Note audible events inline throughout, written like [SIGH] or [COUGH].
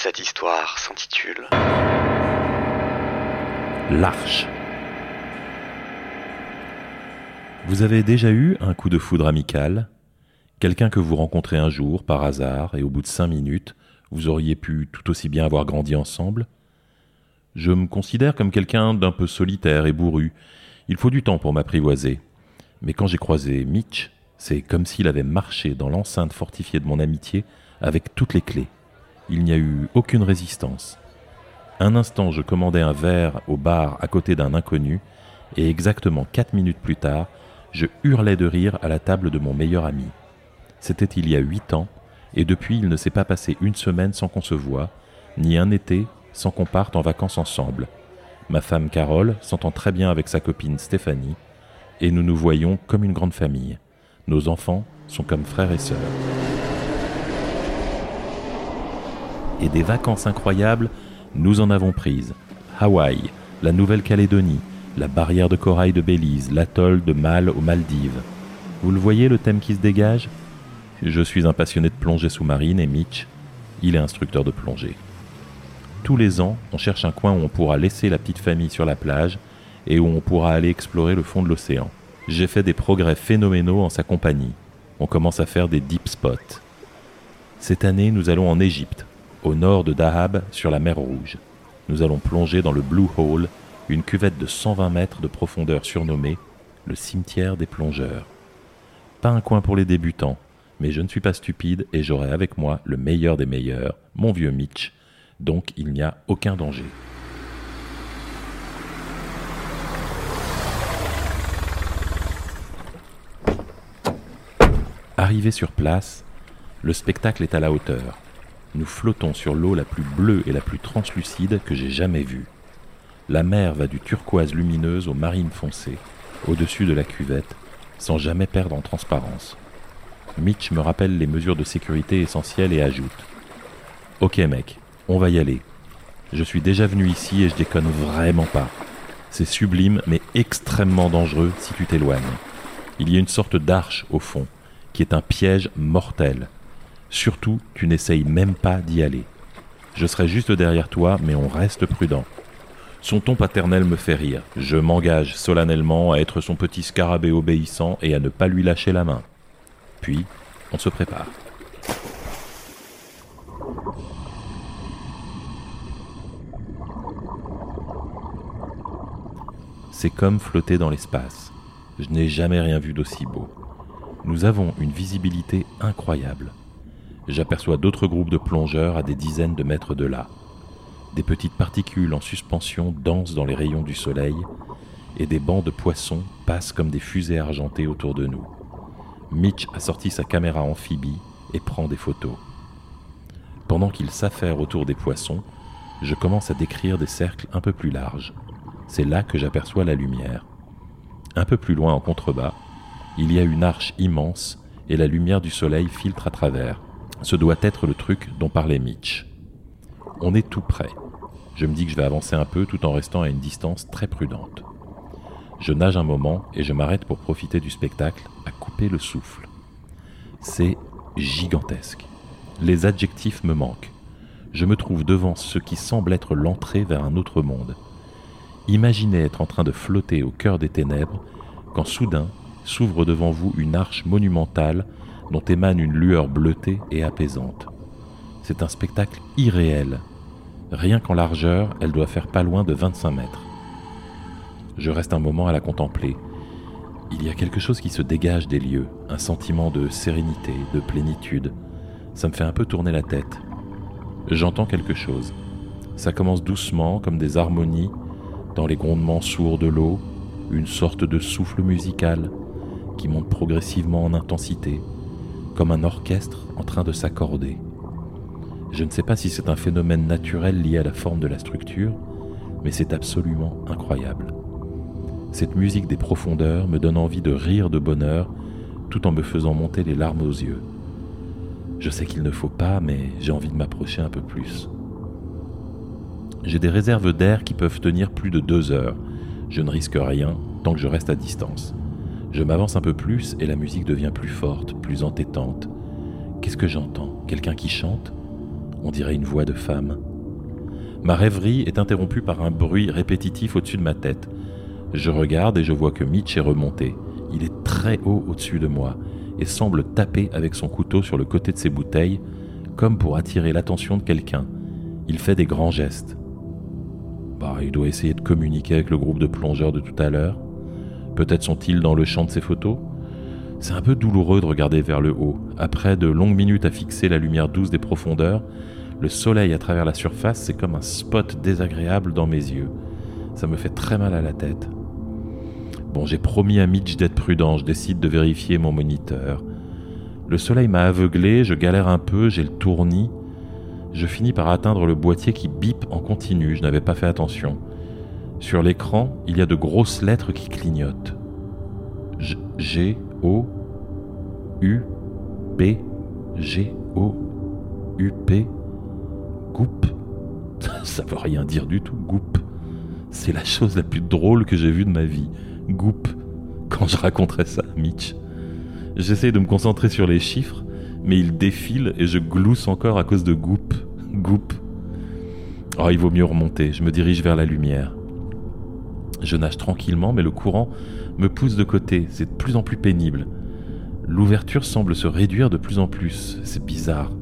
Cette histoire s'intitule L'Arche. Vous avez déjà eu un coup de foudre amical? Quelqu'un que vous rencontrez un jour, par hasard, et au bout de cinq minutes, vous auriez pu tout aussi bien avoir grandi ensemble? Je me considère comme quelqu'un d'un peu solitaire et bourru. Il faut du temps pour m'apprivoiser. Mais quand j'ai croisé Mitch, c'est comme s'il avait marché dans l'enceinte fortifiée de mon amitié avec toutes les clés. Il n'y a eu aucune résistance. Un instant, je commandais un verre au bar à côté d'un inconnu, et exactement quatre minutes plus tard, je hurlais de rire à la table de mon meilleur ami. C'était il y a huit ans, et depuis il ne s'est pas passé une semaine sans qu'on se voie, ni un été sans qu'on parte en vacances ensemble. Ma femme Carole s'entend très bien avec sa copine Stéphanie, et nous nous voyons comme une grande famille. Nos enfants sont comme frères et sœurs. Et des vacances incroyables, nous en avons prises. Hawaï, la Nouvelle-Calédonie, la barrière de corail de Belize, l'atoll de Mal aux Maldives. Vous le voyez le thème qui se dégage? Je suis un passionné de plongée sous-marine et Mitch, il est instructeur de plongée. Tous les ans, on cherche un coin où on pourra laisser la petite famille sur la plage et où on pourra aller explorer le fond de l'océan. J'ai fait des progrès phénoménaux en sa compagnie. On commence à faire des deep spots. Cette année, nous allons en Égypte, au nord de Dahab, sur la mer Rouge. Nous allons plonger dans le Blue Hole, une cuvette de 120 mètres de profondeur surnommée le cimetière des plongeurs. Pas un coin pour les débutants, mais je ne suis pas stupide et j'aurai avec moi le meilleur des meilleurs, mon vieux Mitch, donc il n'y a aucun danger. Arrivé sur place, le spectacle est à la hauteur. Nous flottons sur l'eau la plus bleue et la plus translucide que j'ai jamais vue. La mer va du turquoise lumineuse au marine foncé, au-dessus de la cuvette, sans jamais perdre en transparence. Mitch me rappelle les mesures de sécurité essentielles et ajoute Ok mec, on va y aller. Je suis déjà venu ici et je déconne vraiment pas. C'est sublime mais extrêmement dangereux si tu t'éloignes. Il y a une sorte d'arche au fond, qui est un piège mortel. Surtout, tu n'essayes même pas d'y aller. Je serai juste derrière toi, mais on reste prudent. Son ton paternel me fait rire. Je m'engage solennellement à être son petit scarabée obéissant et à ne pas lui lâcher la main. Puis, on se prépare. C'est comme flotter dans l'espace. Je n'ai jamais rien vu d'aussi beau. Nous avons une visibilité incroyable. J'aperçois d'autres groupes de plongeurs à des dizaines de mètres de là. Des petites particules en suspension dansent dans les rayons du soleil et des bancs de poissons passent comme des fusées argentées autour de nous. Mitch a sorti sa caméra amphibie et prend des photos. Pendant qu'il s'affaire autour des poissons, je commence à décrire des cercles un peu plus larges. C'est là que j'aperçois la lumière. Un peu plus loin en contrebas, il y a une arche immense et la lumière du soleil filtre à travers. Ce doit être le truc dont parlait Mitch. On est tout près. Je me dis que je vais avancer un peu tout en restant à une distance très prudente. Je nage un moment et je m'arrête pour profiter du spectacle à couper le souffle. C'est gigantesque. Les adjectifs me manquent. Je me trouve devant ce qui semble être l'entrée vers un autre monde. Imaginez être en train de flotter au cœur des ténèbres quand soudain s'ouvre devant vous une arche monumentale dont émane une lueur bleutée et apaisante. C'est un spectacle irréel. Rien qu'en largeur, elle doit faire pas loin de 25 mètres. Je reste un moment à la contempler. Il y a quelque chose qui se dégage des lieux, un sentiment de sérénité, de plénitude. Ça me fait un peu tourner la tête. J'entends quelque chose. Ça commence doucement, comme des harmonies, dans les grondements sourds de l'eau, une sorte de souffle musical qui monte progressivement en intensité, comme un orchestre en train de s'accorder. Je ne sais pas si c'est un phénomène naturel lié à la forme de la structure, mais c'est absolument incroyable. Cette musique des profondeurs me donne envie de rire de bonheur tout en me faisant monter les larmes aux yeux. Je sais qu'il ne faut pas, mais j'ai envie de m'approcher un peu plus. J'ai des réserves d'air qui peuvent tenir plus de deux heures. Je ne risque rien tant que je reste à distance. Je m'avance un peu plus et la musique devient plus forte, plus entêtante. Qu'est-ce que j'entends? Quelqu'un qui chante? On dirait une voix de femme. Ma rêverie est interrompue par un bruit répétitif au-dessus de ma tête. Je regarde et je vois que Mitch est remonté. Il est très haut au-dessus de moi et semble taper avec son couteau sur le côté de ses bouteilles, comme pour attirer l'attention de quelqu'un. Il fait des grands gestes. Bah, il doit essayer de communiquer avec le groupe de plongeurs de tout à l'heure. Peut-être sont-ils dans le champ de ses photos? C'est un peu douloureux de regarder vers le haut. Après de longues minutes à fixer la lumière douce des profondeurs, le soleil à travers la surface, c'est comme un spot désagréable dans mes yeux. Ça me fait très mal à la tête. Bon, j'ai promis à Mitch d'être prudent, je décide de vérifier mon moniteur. Le soleil m'a aveuglé, je galère un peu, j'ai le tournis. Je finis par atteindre le boîtier qui bip en continu, je n'avais pas fait attention. Sur l'écran, il y a de grosses lettres qui clignotent. G, O, U, P, G, O, U, P, Goup. [LAUGHS] Ça veut rien dire du tout, Goup. C'est la chose la plus drôle que j'ai vue de ma vie. Goop quand je raconterai ça à Mitch. J'essaie de me concentrer sur les chiffres, mais ils défilent et je glousse encore à cause de Goop. Goop. Oh, il vaut mieux remonter, je me dirige vers la lumière. Je nage tranquillement, mais le courant me pousse de côté, c'est de plus en plus pénible. L'ouverture semble se réduire de plus en plus, c'est bizarre.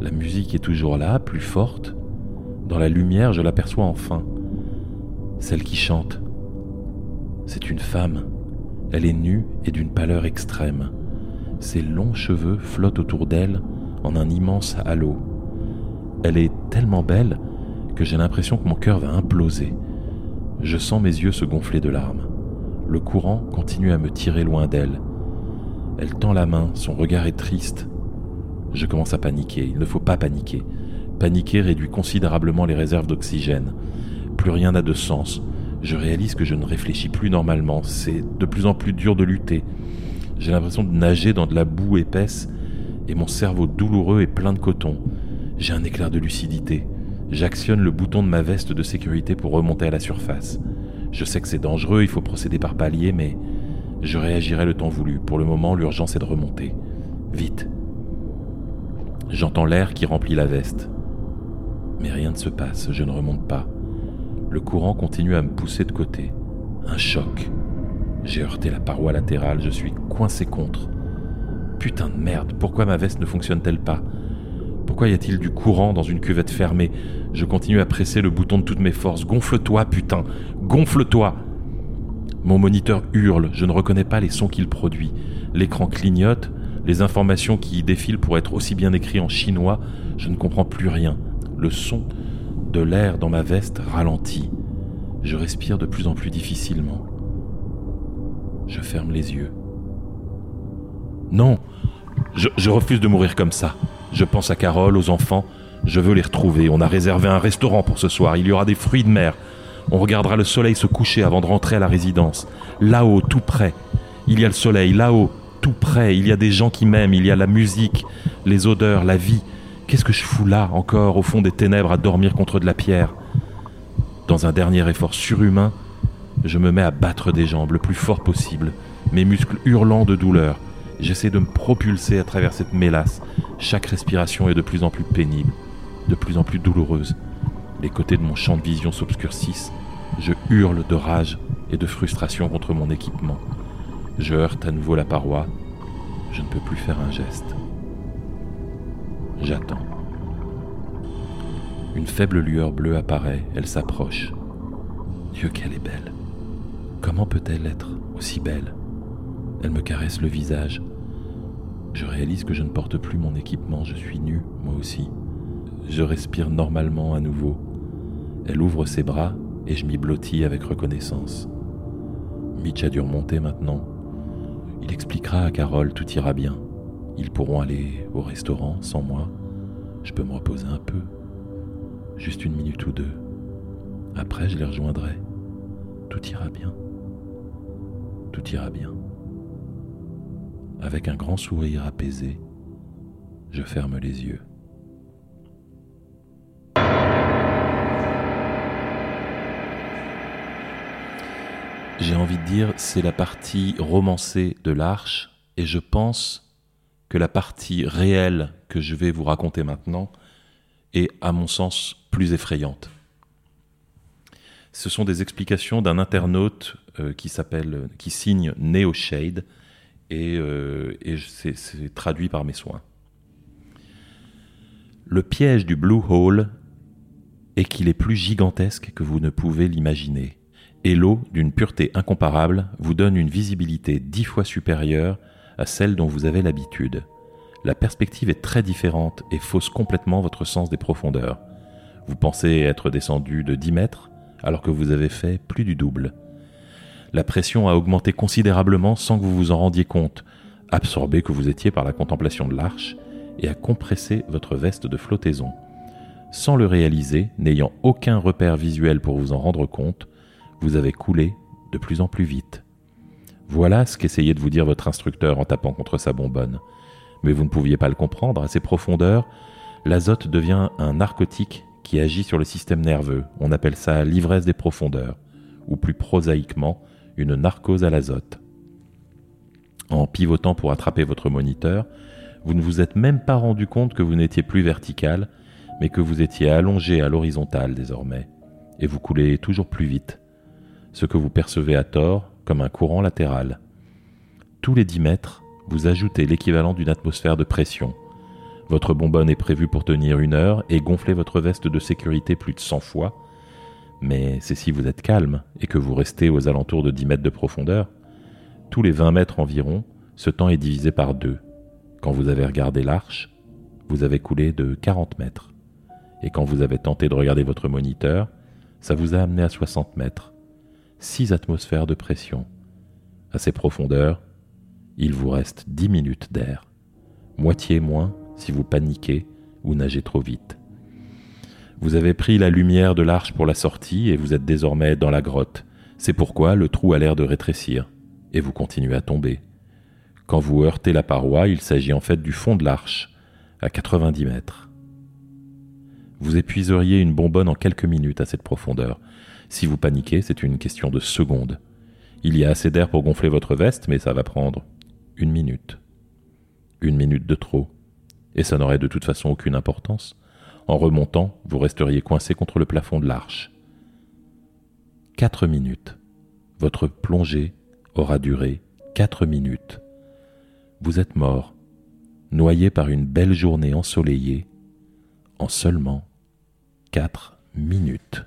La musique est toujours là, plus forte. Dans la lumière, je l'aperçois enfin. Celle qui chante. C'est une femme. Elle est nue et d'une pâleur extrême. Ses longs cheveux flottent autour d'elle en un immense halo. Elle est tellement belle que j'ai l'impression que mon cœur va imploser. Je sens mes yeux se gonfler de larmes. Le courant continue à me tirer loin d'elle. Elle tend la main, son regard est triste. Je commence à paniquer, il ne faut pas paniquer. Paniquer réduit considérablement les réserves d'oxygène. Plus rien n'a de sens je réalise que je ne réfléchis plus normalement. C'est de plus en plus dur de lutter. J'ai l'impression de nager dans de la boue épaisse et mon cerveau douloureux est plein de coton. J'ai un éclair de lucidité. J'actionne le bouton de ma veste de sécurité pour remonter à la surface. Je sais que c'est dangereux, il faut procéder par paliers, mais je réagirai le temps voulu. Pour le moment, l'urgence est de remonter. Vite. J'entends l'air qui remplit la veste. Mais rien ne se passe, je ne remonte pas. Le courant continue à me pousser de côté. Un choc. J'ai heurté la paroi latérale, je suis coincé contre. Putain de merde, pourquoi ma veste ne fonctionne-t-elle pas? Pourquoi y a-t-il du courant dans une cuvette fermée? Je continue à presser le bouton de toutes mes forces. Gonfle-toi, putain Gonfle-toi Mon moniteur hurle, je ne reconnais pas les sons qu'il produit. L'écran clignote, les informations qui y défilent pour être aussi bien écrites en chinois, je ne comprends plus rien. Le son de l'air dans ma veste ralentit. Je respire de plus en plus difficilement. Je ferme les yeux. Non, je, refuse de mourir comme ça. Je pense à Carole, aux enfants. Je veux les retrouver. On a réservé un restaurant pour ce soir. Il y aura des fruits de mer. On regardera le soleil se coucher avant de rentrer à la résidence. Là-haut, tout près. Il y a le soleil. Là-haut, tout près. Il y a des gens qui m'aiment. Il y a la musique, les odeurs, la vie. Qu'est-ce que je fous là, encore, au fond des ténèbres, à dormir contre de la pierre? Dans un dernier effort surhumain, je me mets à battre des jambes le plus fort possible, mes muscles hurlant de douleur. J'essaie de me propulser à travers cette mélasse. Chaque respiration est de plus en plus pénible, de plus en plus douloureuse. Les côtés de mon champ de vision s'obscurcissent. Je hurle de rage et de frustration contre mon équipement. Je heurte à nouveau la paroi. Je ne peux plus faire un geste. J'attends. Une faible lueur bleue apparaît, elle s'approche. Dieu qu'elle est belle. Comment peut-elle être aussi belle? Elle me caresse le visage. Je réalise que je ne porte plus mon équipement, je suis nu, moi aussi. Je respire normalement à nouveau. Elle ouvre ses bras et je m'y blottis avec reconnaissance. Mitch a dû remonter maintenant. Il expliquera à Carole, tout ira bien. Ils pourront aller au restaurant sans moi. Je peux me reposer un peu. Juste une minute ou deux. Après, je les rejoindrai. Tout ira bien. Tout ira bien. Avec un grand sourire apaisé, je ferme les yeux. J'ai envie de dire, c'est la partie romancée de l'arche, et je pense que la partie réelle que je vais vous raconter maintenant et, à mon sens, plus effrayante. Ce sont des explications d'un internaute euh, qui s'appelle, qui signe Neo Shade, et, euh, c'est traduit par mes soins. Le piège du Blue Hole est qu'il est plus gigantesque que vous ne pouvez l'imaginer, et l'eau, d'une pureté incomparable, vous donne une visibilité dix fois supérieure à celle dont vous avez l'habitude. La perspective est très différente et fausse complètement votre sens des profondeurs. Vous pensez être descendu de 10 mètres alors que vous avez fait plus du double. La pression a augmenté considérablement sans que vous vous en rendiez compte, absorbé que vous étiez par la contemplation de l'arche, et à compresser votre veste de flottaison. Sans le réaliser, n'ayant aucun repère visuel pour vous en rendre compte, vous avez coulé de plus en plus vite. Voilà ce qu'essayait de vous dire votre instructeur en tapant contre sa bonbonne. Mais vous ne pouviez pas le comprendre, à ces profondeurs, l'azote devient un narcotique qui agit sur le système nerveux. On appelle ça l'ivresse des profondeurs, ou plus prosaïquement, une narcose à l'azote. En pivotant pour attraper votre moniteur, vous ne vous êtes même pas rendu compte que vous n'étiez plus vertical, mais que vous étiez allongé à l'horizontale désormais, et vous coulez toujours plus vite, ce que vous percevez à tort comme un courant latéral. Tous les 10 mètres, vous ajoutez l'équivalent d'une atmosphère de pression. Votre bonbonne est prévue pour tenir une heure et gonfler votre veste de sécurité plus de 100 fois, mais c'est si vous êtes calme et que vous restez aux alentours de 10 mètres de profondeur. Tous les 20 mètres environ, ce temps est divisé par deux quand vous avez regardé l'arche, vous avez coulé de 40 mètres. Et quand vous avez tenté de regarder votre moniteur, ça vous a amené à 60 mètres. 6 atmosphères de pression. À ces profondeurs, il vous reste 10 minutes d'air. Moitié moins si vous paniquez ou nagez trop vite. Vous avez pris la lumière de l'arche pour la sortie et vous êtes désormais dans la grotte. C'est pourquoi le trou a l'air de rétrécir. Et vous continuez à tomber. Quand vous heurtez la paroi, il s'agit en fait du fond de l'arche, à 90 mètres. Vous épuiseriez une bonbonne en quelques minutes à cette profondeur. Si vous paniquez, c'est une question de secondes. Il y a assez d'air pour gonfler votre veste, mais ça va prendre une minute. Une minute de trop. Et ça n'aurait de toute façon aucune importance. En remontant, vous resteriez coincé contre le plafond de l'arche. Quatre minutes. Votre plongée aura duré quatre minutes vous êtes mort, noyé par une belle journée ensoleillée, en seulement quatre minutes.